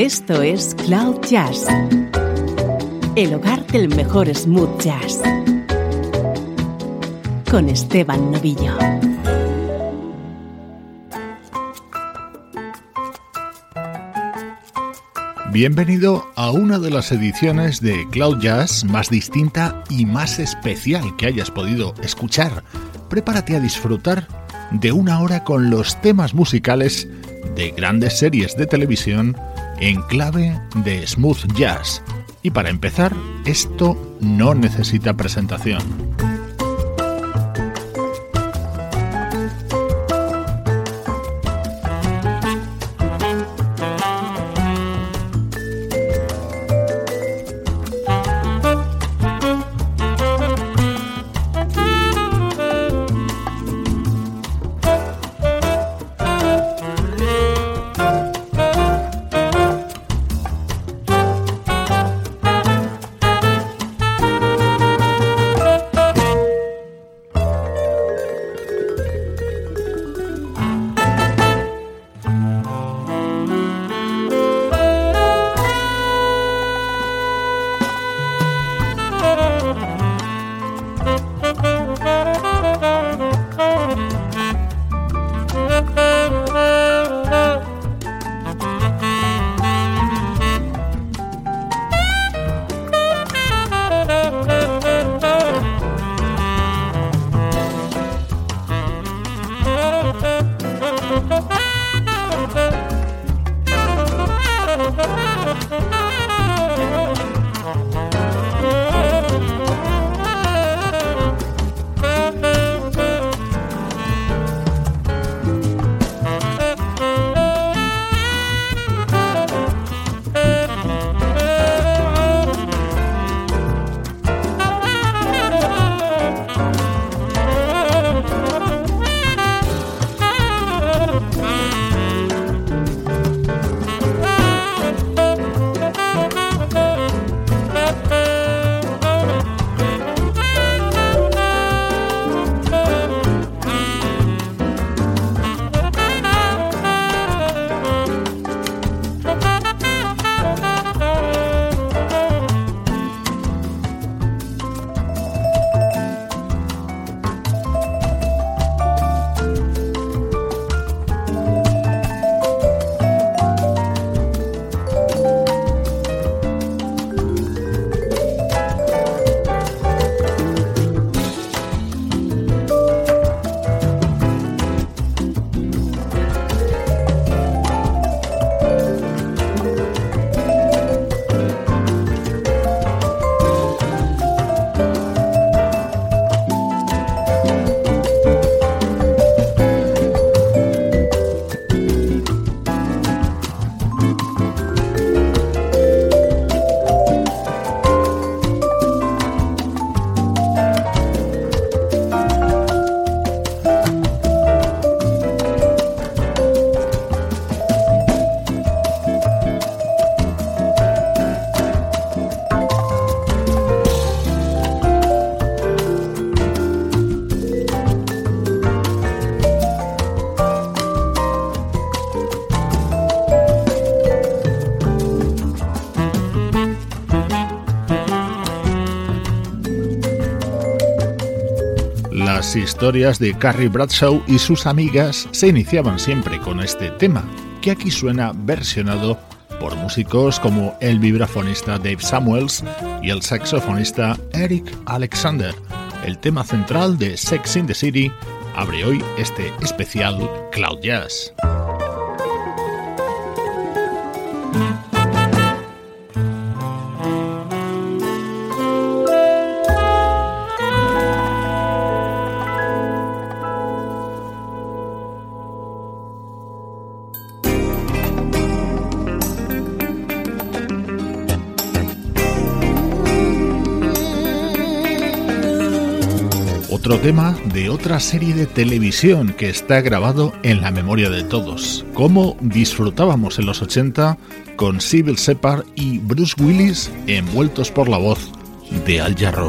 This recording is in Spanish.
Esto es Cloud Jazz, el hogar del mejor smooth jazz, con Esteban Novillo. Bienvenido a una de las ediciones de Cloud Jazz más distinta y más especial que hayas podido escuchar. Prepárate a disfrutar de una hora con los temas musicales de grandes series de televisión en clave de smooth jazz. Y para empezar, esto no necesita presentación. Las historias de Carrie Bradshaw y sus amigas se iniciaban siempre con este tema, que aquí suena versionado por músicos como el vibrafonista Dave Samuels y el saxofonista Eric Alexander. El tema central de Sex in the City abre hoy este especial Cloud Jazz. Tema de otra serie de televisión que está grabado en la memoria de todos. Cómo disfrutábamos en los 80 con Sybil Separ y Bruce Willis envueltos por la voz de Al Jarro.